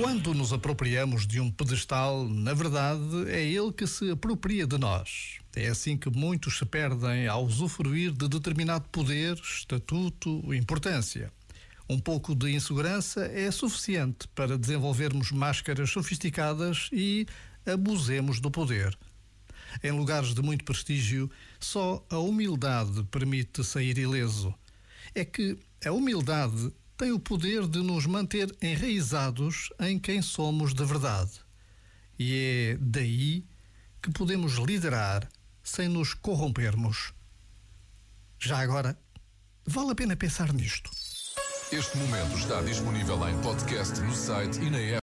Quando nos apropriamos de um pedestal, na verdade é ele que se apropria de nós. É assim que muitos se perdem ao usufruir de determinado poder, estatuto, importância. Um pouco de insegurança é suficiente para desenvolvermos máscaras sofisticadas e abusemos do poder. Em lugares de muito prestígio, só a humildade permite sair ileso. É que a humildade tem o poder de nos manter enraizados em quem somos de verdade. E é daí que podemos liderar sem nos corrompermos. Já agora, vale a pena pensar nisto. Este momento está disponível em podcast no site e na app.